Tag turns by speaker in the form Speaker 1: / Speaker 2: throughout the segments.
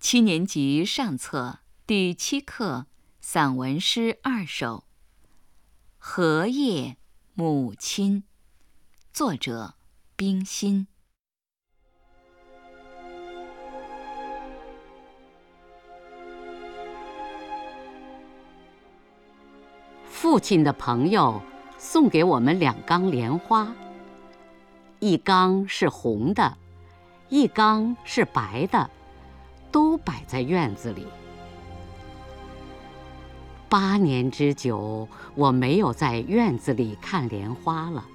Speaker 1: 七年级上册第七课散文诗二首《荷叶母亲》，作者冰心。
Speaker 2: 父亲的朋友送给我们两缸莲花，一缸是红的，一缸是白的。都摆在院子里。八年之久，我没有在院子里看莲花了。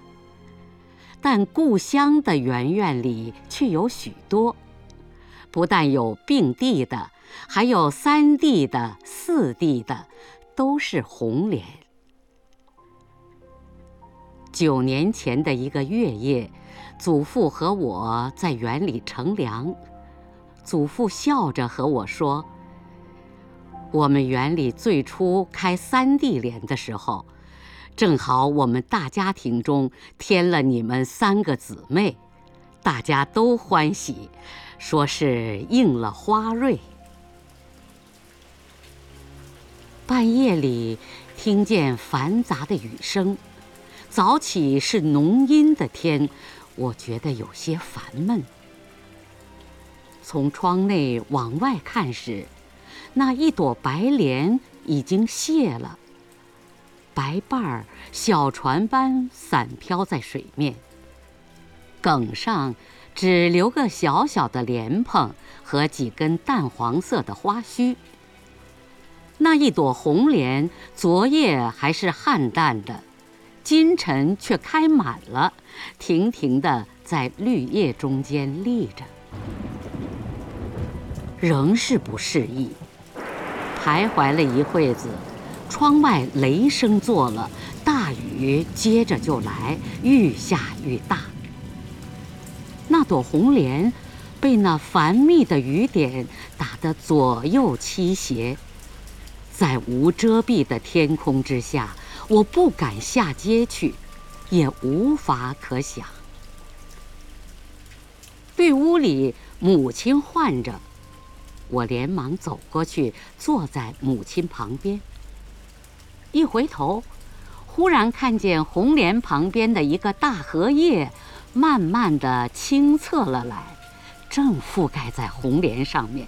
Speaker 2: 但故乡的园院里却有许多，不但有并蒂的，还有三蒂的、四蒂的，都是红莲。九年前的一个月夜，祖父和我在园里乘凉。祖父笑着和我说：“我们园里最初开三地莲的时候，正好我们大家庭中添了你们三个姊妹，大家都欢喜，说是应了花瑞。半夜里听见繁杂的雨声，早起是浓阴的天，我觉得有些烦闷。”从窗内往外看时，那一朵白莲已经谢了，白瓣儿小船般散飘在水面。梗上只留个小小的莲蓬和几根淡黄色的花须。那一朵红莲昨夜还是暗淡的，今晨却开满了，亭亭的在绿叶中间立着。仍是不适意，徘徊了一会子，窗外雷声作了，大雨接着就来，愈下愈大。那朵红莲被那繁密的雨点打得左右倾斜，在无遮蔽的天空之下，我不敢下街去，也无法可想。绿屋里，母亲唤着。我连忙走过去，坐在母亲旁边。一回头，忽然看见红莲旁边的一个大荷叶，慢慢的清侧了来，正覆盖在红莲上面。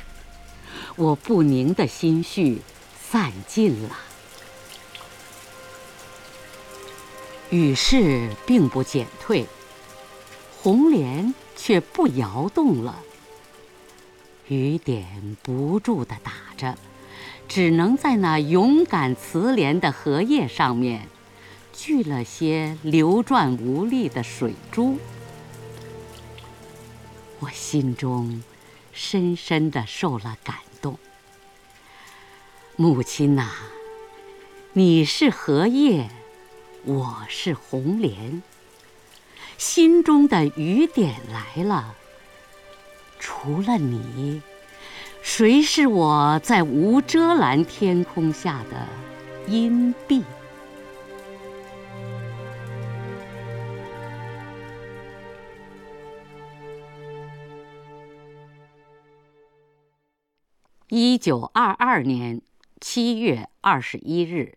Speaker 2: 我不宁的心绪散尽了。雨势并不减退，红莲却不摇动了。雨点不住地打着，只能在那勇敢慈怜的荷叶上面，聚了些流转无力的水珠。我心中深深地受了感动。母亲呐，你是荷叶，我是红莲，心中的雨点来了。除了你，谁是我在无遮拦天空下的荫蔽？一九二二年七月二十一日。